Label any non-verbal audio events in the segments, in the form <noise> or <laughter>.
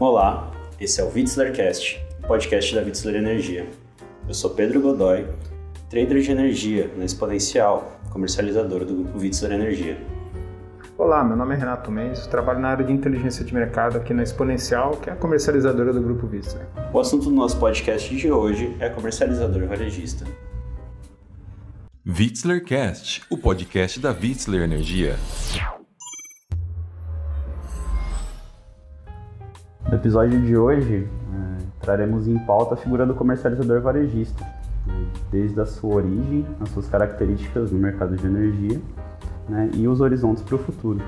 Olá, esse é o Vitzlercast, podcast da Vitzler Energia. Eu sou Pedro Godoy, trader de energia na Exponencial, comercializadora do grupo Vitzler Energia. Olá, meu nome é Renato Mendes, trabalho na área de inteligência de mercado aqui na Exponencial, que é a comercializadora do grupo Vitzler. O assunto do nosso podcast de hoje é comercializador varejista. Vitzlercast, o podcast da Vitzler Energia. No episódio de hoje, é, traremos em pauta a figura do comercializador varejista, né, desde a sua origem, as suas características no mercado de energia né, e os horizontes para o futuro.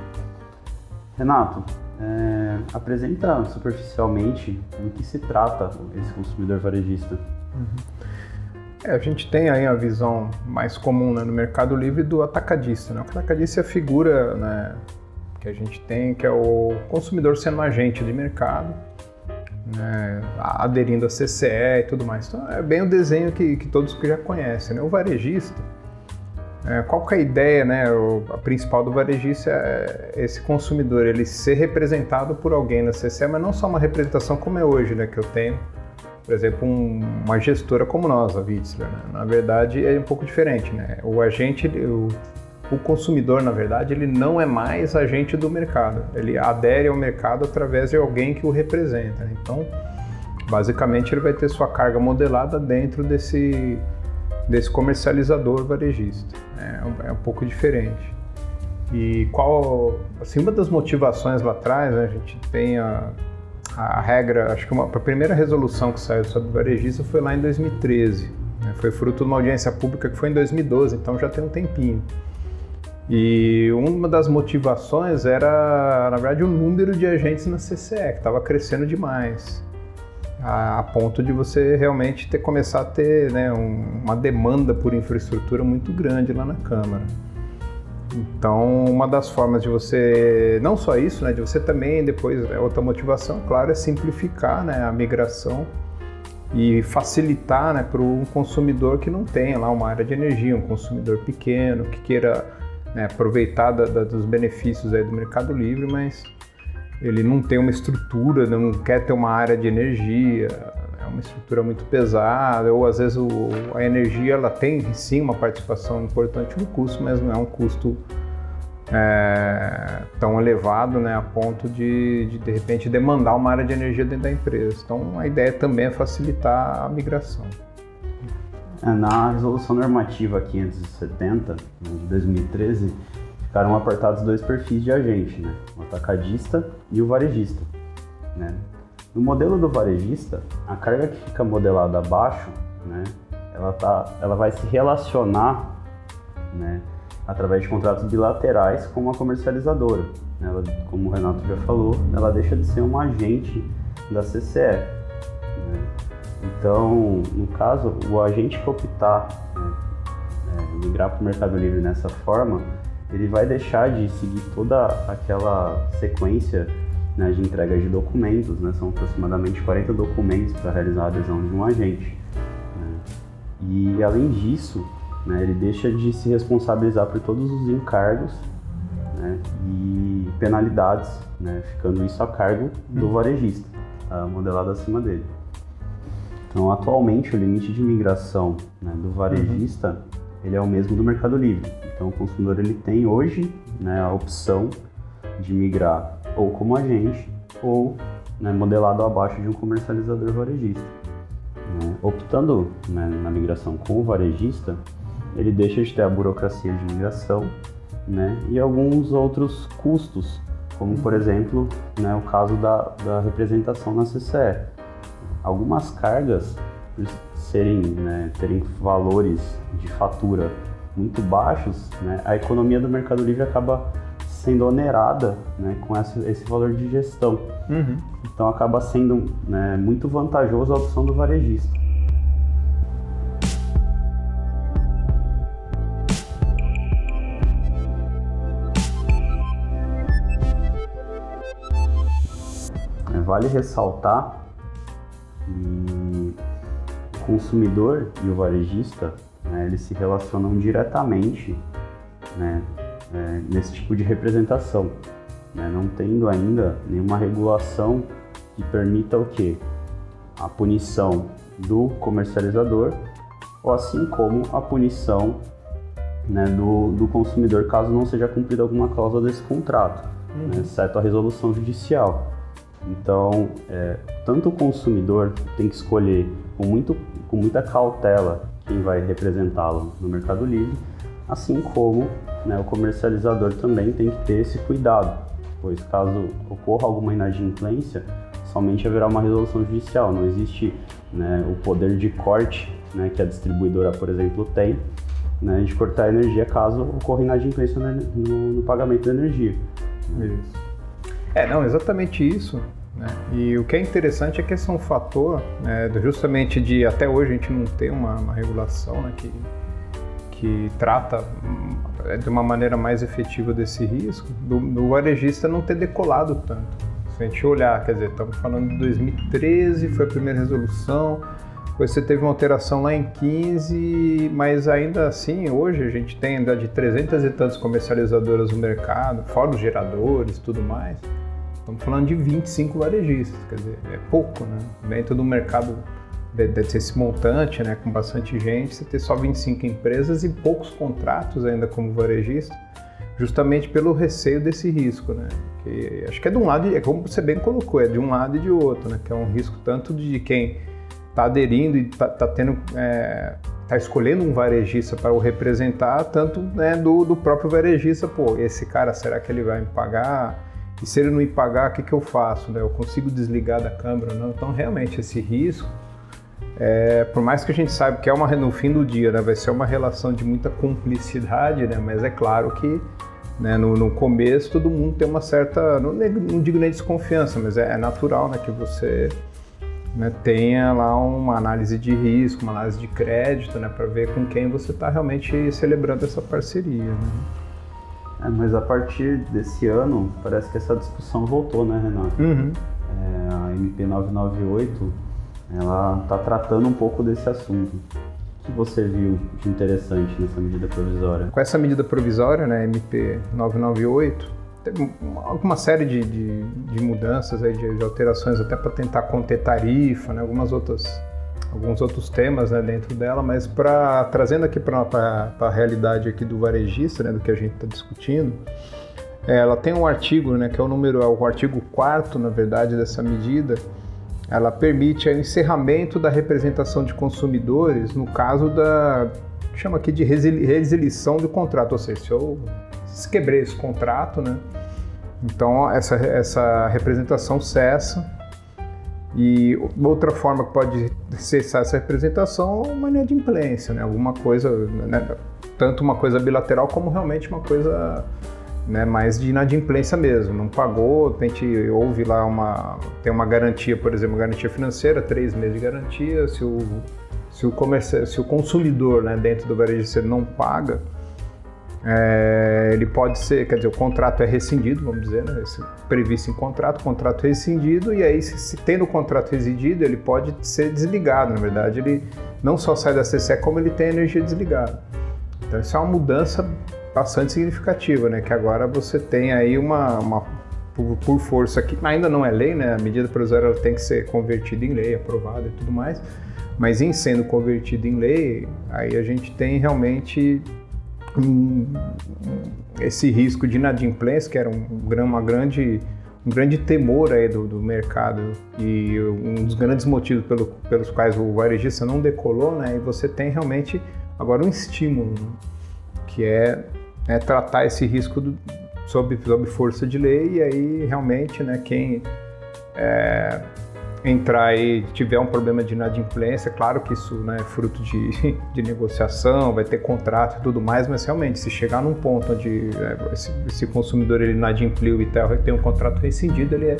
Renato, é, apresenta superficialmente do que se trata esse consumidor varejista. Uhum. É, a gente tem aí a visão mais comum né, no Mercado Livre do atacadista. Né? O atacadista é a figura né, que a gente tem, que é o consumidor sendo agente de mercado, né, aderindo a CCE e tudo mais. Então é bem o desenho que, que todos já conhecem. Né? O varejista, é, qual que é a ideia, né, o, a principal do varejista é esse consumidor, ele ser representado por alguém na CCE, mas não só uma representação como é hoje, né, que eu tenho, por exemplo, um, uma gestora como nós, a Vitzler. Né? Na verdade, é um pouco diferente, né? O agente, o, o consumidor, na verdade, ele não é mais agente do mercado. Ele adere ao mercado através de alguém que o representa. Então, basicamente, ele vai ter sua carga modelada dentro desse, desse comercializador varejista. Né? É, um, é um pouco diferente. E qual, assim, uma das motivações lá atrás, né, a gente tem a, a regra, acho que uma, a primeira resolução que saiu sobre varejista foi lá em 2013. Né? Foi fruto de uma audiência pública que foi em 2012, então já tem um tempinho. E uma das motivações era, na verdade, o número de agentes na CCE, que estava crescendo demais, a, a, ponto de você realmente ter começar a ter né, um, uma demanda por infraestrutura muito grande lá na Câmara. Então, uma das formas de você, não só isso, né, de você também depois, é outra motivação, claro, é simplificar né, a migração e facilitar né, para um consumidor que não tem lá uma área de energia, um consumidor pequeno, que queira né, aproveitar da, da, dos benefícios aí do Mercado Livre, mas ele não tem uma estrutura, não quer ter uma área de energia, é uma estrutura muito pesada, ou às vezes o, a energia ela tem sim uma participação importante no custo, mas não é um custo é, tão elevado né, a ponto de, de, de repente, demandar uma área de energia dentro da empresa. Então, a ideia também é facilitar a migração. É, na resolução normativa 570 né, de 2013, ficaram apertados dois perfis de agente, né? o atacadista e o varejista. Né? No modelo do varejista, a carga que fica modelada abaixo, né, ela, tá, ela vai se relacionar né, através de contratos bilaterais com uma comercializadora. Ela, como o Renato já falou, ela deixa de ser um agente da CCE. Então, no caso, o agente que optar né, é, migrar para o Mercado Livre nessa forma, ele vai deixar de seguir toda aquela sequência né, de entrega de documentos, né, são aproximadamente 40 documentos para realizar a adesão de um agente. Né. E além disso, né, ele deixa de se responsabilizar por todos os encargos né, e penalidades, né, ficando isso a cargo do uhum. varejista, tá, modelado acima dele. Então, atualmente, o limite de migração né, do varejista uhum. ele é o mesmo do Mercado Livre. Então, o consumidor ele tem hoje né, a opção de migrar ou como agente ou né, modelado abaixo de um comercializador varejista. Né? Optando né, na migração com o varejista, ele deixa de ter a burocracia de migração né, e alguns outros custos, como por exemplo né, o caso da, da representação na CCE. Algumas cargas, por serem, né, terem valores de fatura muito baixos, né, a economia do Mercado Livre acaba sendo onerada né, com esse, esse valor de gestão. Uhum. Então acaba sendo né, muito vantajoso a opção do varejista. É, vale ressaltar que o consumidor e o varejista né, eles se relacionam diretamente né, é, nesse tipo de representação, né? não tendo ainda nenhuma regulação que permita o quê? A punição do comercializador, ou assim como a punição né, do, do consumidor caso não seja cumprida alguma cláusula desse contrato, uhum. né, exceto a resolução judicial. Então, é, tanto o consumidor tem que escolher com, muito, com muita cautela quem vai representá-lo no Mercado Livre, assim como né, o comercializador também tem que ter esse cuidado, pois caso ocorra alguma inadimplência, somente haverá uma resolução judicial, não existe né, o poder de corte né, que a distribuidora, por exemplo, tem né, de cortar a energia caso ocorra inadimplência no, no pagamento da energia. Isso. É, não, exatamente isso. Né? E o que é interessante é que esse é um fator, né, justamente de até hoje a gente não ter uma, uma regulação né, que, que trata é, de uma maneira mais efetiva desse risco, do, do varejista não ter decolado tanto. Se a gente olhar, quer dizer, estamos falando de 2013, foi a primeira resolução, depois você teve uma alteração lá em 15, mas ainda assim, hoje a gente tem ainda de 300 e tantas comercializadoras no mercado, fora os geradores tudo mais. Estamos falando de 25 varejistas, quer dizer, é pouco, né? Dentro do mercado deve ser esse montante, né, com bastante gente, você ter só 25 empresas e poucos contratos ainda como varejista, justamente pelo receio desse risco, né? Que acho que é de um lado, é como você bem colocou, é de um lado e de outro, né? Que é um risco tanto de quem está aderindo e está tá tendo, é, tá escolhendo um varejista para o representar, tanto né, do, do próprio varejista, pô, esse cara, será que ele vai me pagar? E se ele não me pagar, o que, que eu faço? Né? Eu consigo desligar da câmera não? Então, realmente, esse risco, é, por mais que a gente saiba que é uma, no fim do dia, né, vai ser uma relação de muita cumplicidade, né, mas é claro que né, no, no, começo todo mundo tem uma certa, não, não digo nem desconfiança, mas é, é natural né, que você né, tenha lá uma análise de risco, uma análise de crédito, né, para ver com quem você está realmente celebrando essa parceria. Né? É, mas a partir desse ano, parece que essa discussão voltou, né, Renato? Uhum. É, a MP 998, ela está tratando um pouco desse assunto. O que você viu de interessante nessa medida provisória? Com essa medida provisória, né, MP 998, tem alguma série de, de, de mudanças, aí, de, de alterações até para tentar conter tarifa, né, algumas outras alguns outros temas né, dentro dela, mas para trazendo aqui para a realidade aqui do varejista, né, do que a gente está discutindo, é, ela tem um artigo, né, que é o número, é o artigo 4 na verdade dessa medida, ela permite o encerramento da representação de consumidores no caso da chama aqui de resilição do contrato, ou seja, se eu se quebrei esse contrato, né? Então essa, essa representação cessa. E outra forma que pode cessar essa representação uma inadimplência, né? Alguma coisa, né? tanto uma coisa bilateral como realmente uma coisa né, mais de inadimplência mesmo. Não pagou, a gente houve lá uma tem uma garantia, por exemplo, garantia financeira, três meses de garantia. Se o se o, comerci, se o consumidor, né, dentro do varejo não paga, é, ele pode ser, quer dizer, o contrato é rescindido, vamos dizer, né? Esse, previsto em contrato, contrato rescindido, e aí, se, se tendo o contrato rescindido, ele pode ser desligado. Na verdade, ele não só sai da CCE, como ele tem a energia desligada. Então, isso é uma mudança bastante significativa, né? Que agora você tem aí uma, uma por, por, força que ainda não é lei, né? A medida provisória tem que ser convertida em lei, aprovada e tudo mais. Mas em sendo convertida em lei, aí a gente tem realmente esse risco de inadimplência, que era um, uma grande, um grande temor aí do, do mercado e um dos grandes motivos pelo, pelos quais o varejista não decolou, né? E você tem realmente agora um estímulo, né? que é, é, tratar esse risco do, sob, sob força de lei e aí realmente, né, quem é, entrar e tiver um problema de inadimplência, claro que isso né, é fruto de, <laughs> de negociação, vai ter contrato e tudo mais, mas realmente, se chegar num ponto onde é, esse, esse, consumidor ele inadimpliu e tem um contrato rescindido, ele é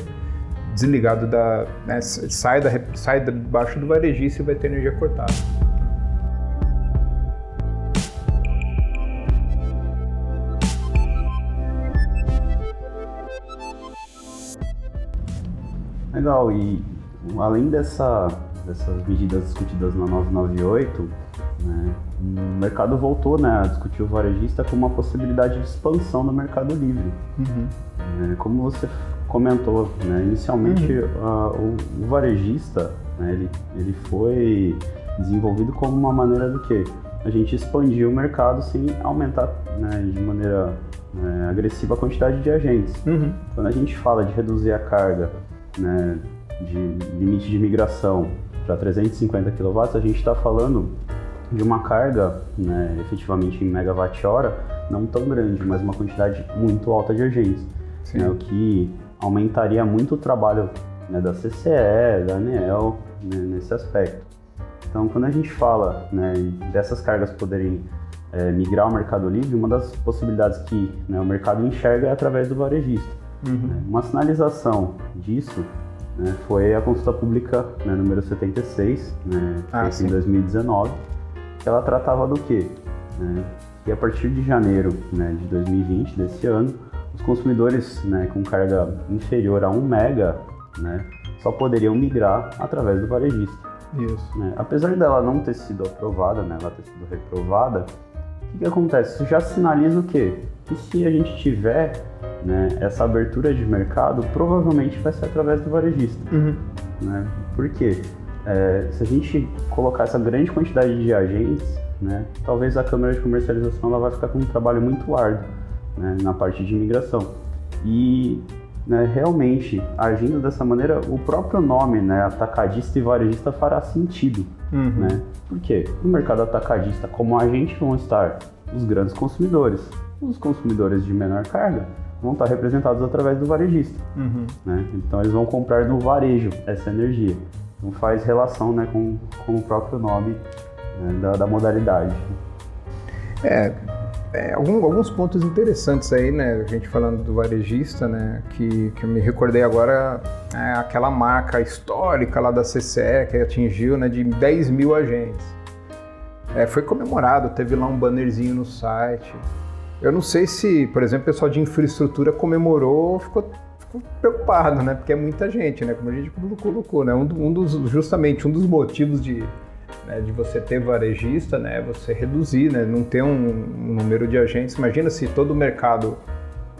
desligado da. Né, sai, da, sai debaixo do varejista e vai ter energia cortada. Legal, e além dessa, dessas medidas discutidas na 998, né, o mercado voltou né, a discutir o varejista como uma possibilidade de expansão no mercado livre. Uhum. É, como você comentou, né? inicialmente a- o, o varejista né, ele, ele foi desenvolvido como uma maneira do que? A gente expandir o mercado sem aumentar né, de maneira né, agressiva a quantidade de agentes. Uhum. Quando a gente fala de reduzir a carga né, de limite de migração para 350 kW, a gente está falando de uma carga, né, efetivamente em megawatt-hora, não tão grande, mas uma quantidade muito alta de agentes, né, o que aumentaria muito o trabalho né, da CCE, da ANEEL, né, nesse aspecto. Então, quando a gente fala né, dessas cargas poderem é, migrar ao Mercado Livre, uma das possibilidades que né, o mercado enxerga é através do varejista. Uhum. Uma sinalização disso né, foi a consulta pública né, número 76, né, Ah, em 2019, que ela tratava do quê? Né, que a partir de janeiro né, de 2020, desse ano, os consumidores né, com carga inferior a 1 mega né, só poderiam migrar através do varejista Isso. né? Apesar dela não ter sido aprovada, né, ela ter sido reprovada, o que, que acontece? Isso já sinaliza o quê? Que se a gente tiver né, essa abertura de mercado, provavelmente vai ser através do varejista. Uhum. Né? Por quê? É, se a gente colocar essa grande quantidade de agentes, né, talvez a Câmara de Comercialização ela vai ficar com um trabalho muito árduo né, na parte de imigração. E né, realmente, agindo dessa maneira, o próprio nome, né, atacadista e varejista, fará sentido. Uhum. Né? Por quê? No mercado atacadista, como agente, vão estar os grandes consumidores. Os consumidores de menor carga vão estar representados através do varejista. Uhum. Né? Então eles vão comprar no varejo essa energia. Então faz relação né, com, com o próprio nome né, da, da modalidade. É, é, algum- alguns pontos interessantes aí, né? A gente falando do varejista, né? Que, que eu me recordei agora, é aquela marca histórica lá da CCE que atingiu, né? De 10 mil agentes. É, foi comemorado, teve lá um bannerzinho no site. Eu não sei se, por exemplo, o pessoal de infraestrutura comemorou, ficou, ficou preocupado, né? Porque é muita gente, né? Como a gente colocou, né? Um, um dos, justamente um dos motivos de, né, de você ter varejista, né, é você reduzir, né, não ter um, um número de agentes. Imagina se todo o mercado,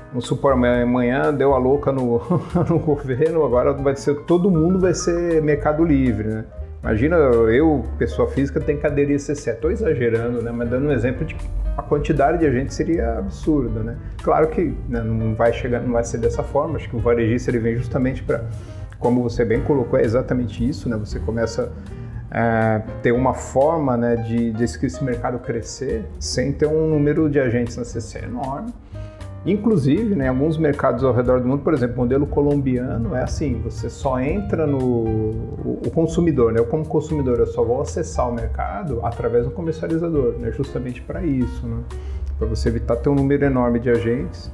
vamos supor, amanhã deu a louca no, <laughs> no governo, agora vai ser, todo mundo vai ser mercado livre, né? Imagina eu, pessoa física, tem que aderir a CC. Estou exagerando, né, mas dando um exemplo de que a quantidade de agentes seria absurda, né? Claro que né, não vai chegar, não vai ser dessa forma. Acho que o varejista ele vem justamente para, como você bem colocou, é exatamente isso, né? Você começa é, ter uma forma né, de, de esse mercado crescer sem ter um número de agentes na CC enorme. Inclusive, né, em alguns mercados ao redor do mundo, por exemplo, o modelo colombiano é assim, você só entra no... O, consumidor, né, eu como consumidor, eu só vou acessar o mercado através do comercializador, né, justamente para isso, né, para você evitar ter um número enorme de agentes.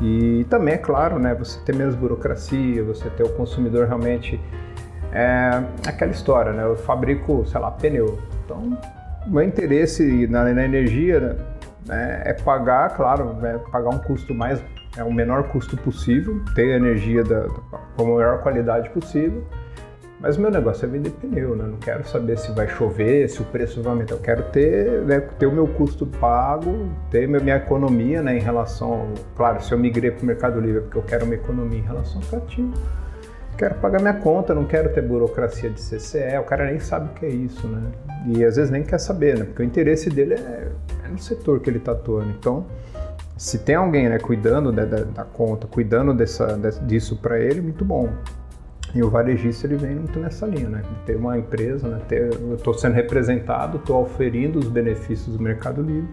E também, é claro, né, você ter menos burocracia, você ter o consumidor realmente é aquela história, né? Eu fabrico, sei lá, pneu. Então, o meu interesse na, na energia né, é pagar, claro, né, pagar um custo mais, é o menor custo possível, ter a energia da, da, com a maior qualidade possível. Mas o meu negócio é vender pneu, né? Não quero saber se vai chover, se o preço vai aumentar. Eu quero ter, né, ter o meu custo pago, ter minha, economia né, em relação. Claro, se eu migrei para o Mercado Livre é porque eu quero uma economia em relação ao ativo quero pagar minha conta, não quero ter burocracia de CCE, o cara nem sabe o que é isso, né? E às vezes nem quer saber, né? Porque o interesse dele é, no setor que ele está atuando. Então, se tem alguém né, cuidando da, da, da conta, cuidando dessa, disso para ele, muito bom. E o varejista ele vem muito nessa linha, né? Ter uma empresa, né? Ter, eu estou sendo representado, estou oferindo os benefícios do Mercado Livre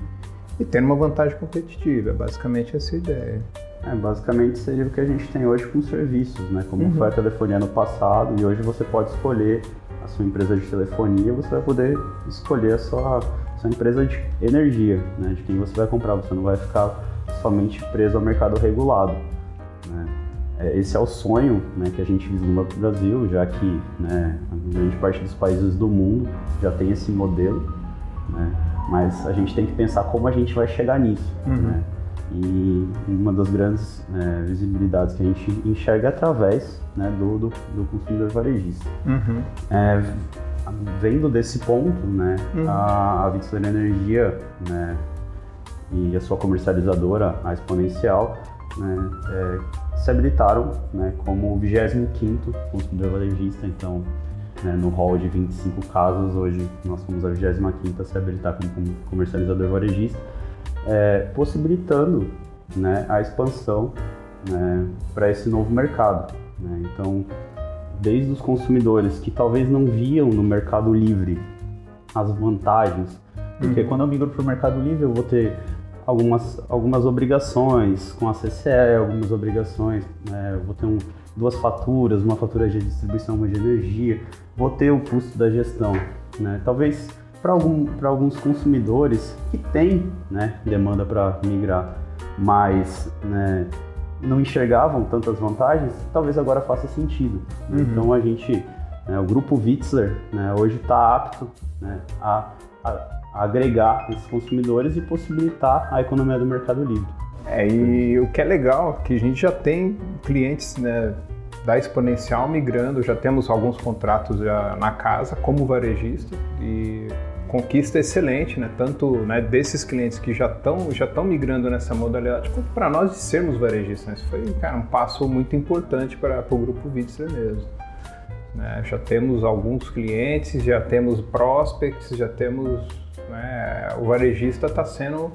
e tendo uma vantagem competitiva. É basicamente essa a ideia. É, basicamente seria o que a gente tem hoje com serviços, né? Como uhum. foi a telefonia no passado e hoje você pode escolher a sua empresa de telefonia, você vai poder escolher a sua, sua empresa de energia, né? De quem você vai comprar, você não vai ficar somente preso ao mercado regulado, né? Esse é o sonho né, que a gente vislumbra para o Brasil, já que né, a grande parte dos países do mundo já tem esse modelo, né? mas a gente tem que pensar como a gente vai chegar nisso. Uhum. Né? E uma das grandes é, visibilidades que a gente enxerga é através né, do, do, do, consumidor varejista. Uhum. É, vendo desse ponto, né, uhum. a, a Vitsler Energia né, e a sua comercializadora, a Exponencial, né, é, se habilitaram né, como o 25º consumidor varejista, então né, no hall de 25 casos, hoje nós somos a 25ª a se habilitar como comercializador varejista, é, possibilitando né, a expansão né, para esse novo mercado. Né? Então, desde os consumidores que talvez não viam no mercado livre as vantagens, porque uhum. quando eu migro para o mercado livre eu vou ter algumas, algumas obrigações com a CCE, algumas obrigações, né? eu vou ter um, duas faturas, uma fatura de distribuição, uma de energia, vou ter o custo da gestão. Né? Talvez para algum, alguns consumidores que têm né, demanda para migrar, mas né, não enxergavam tantas vantagens, talvez agora faça sentido. Uhum. Então a gente, né, o grupo Witzler, né, hoje está apto né, a, a, a, agregar esses consumidores e possibilitar a economia do mercado livre. É, e o que é legal é que a gente já tem clientes né, da Exponencial migrando, já temos alguns contratos já na casa como varejista e conquista excelente, né? Tanto né, desses clientes que já estão já estão migrando nessa modalidade, quanto para nós de sermos varejistas. Isso foi cara, um passo muito importante para o grupo Witzer mesmo. Né? Já temos alguns clientes, já temos prospects, já temos né, o varejista está sendo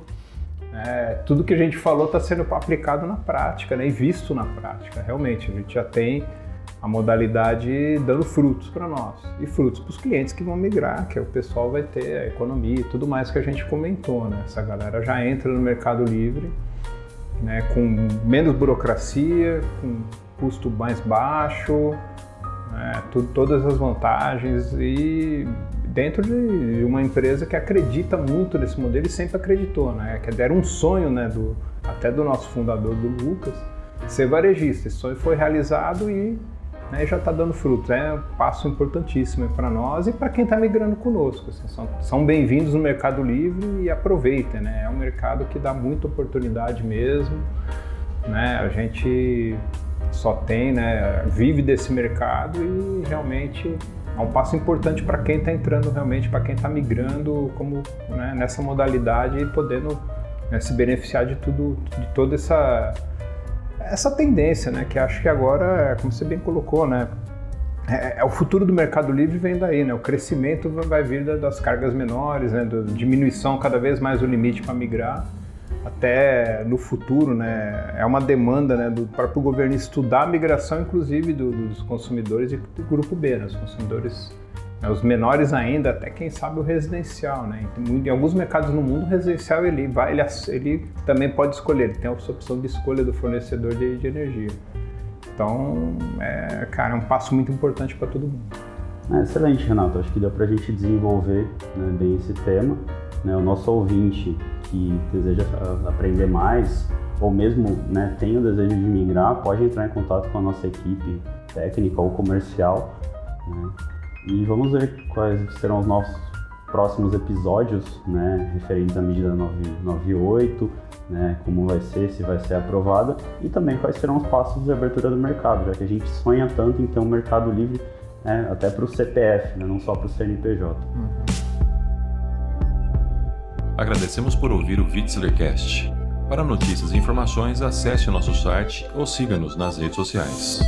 é, tudo que a gente falou está sendo aplicado na prática né, e visto na prática. Realmente, a gente já tem a modalidade dando frutos para nós e frutos para os clientes que vão migrar, que é o pessoal vai ter a economia e tudo mais que a gente comentou, né? Essa galera já entra no Mercado Livre, né? Com menos burocracia, com custo mais baixo, né? Tudo, todas as vantagens e dentro de uma empresa que acredita muito nesse modelo e sempre acreditou, né? Que era um sonho, né? Do, até do nosso fundador, do Lucas, ser varejista. Esse sonho foi realizado e né, já está dando frutos. É um passo importantíssimo para nós e para quem está migrando conosco. Assim, são, são bem-vindos no Mercado Livre e aproveitem. Né? É um mercado que dá muita oportunidade mesmo. Né? A gente só tem, né, vive desse mercado e realmente é um passo importante para quem está entrando realmente, para quem está migrando como né, nessa modalidade e podendo né, se beneficiar de tudo, de toda essa essa tendência, né? Que acho que agora, como você bem colocou, né? É, é, o futuro do Mercado Livre vem daí, né? O crescimento vai vir das cargas menores, né? Diminuição cada vez mais do limite para migrar. Até no futuro, né? É uma demanda né, do próprio governo estudar a migração, inclusive, do, dos consumidores e do grupo B, né? Os consumidores os menores ainda, até quem sabe o residencial, né? Em alguns mercados no mundo, o residencial ele vai, ele, ele também pode escolher, ele tem a opção de escolha do fornecedor de, de energia. Então, é, cara, é um passo muito importante para todo mundo. É, excelente, Renato. Acho que deu para a gente desenvolver né, bem esse tema. Né? O nosso ouvinte que deseja aprender mais ou mesmo né, tem o desejo de migrar, pode entrar em contato com a nossa equipe técnica ou comercial. Né? E vamos ver quais serão os nossos próximos episódios, né, referentes à medida 98, né, como vai ser, se vai ser aprovada, e também quais serão os passos de abertura do mercado, já que a gente sonha tanto em ter um mercado livre né, até para o CPF, né, não só para o CNPJ. Uhum. Agradecemos por ouvir o Vitzlercast. Para notícias e informações, acesse nosso site ou siga-nos nas redes sociais.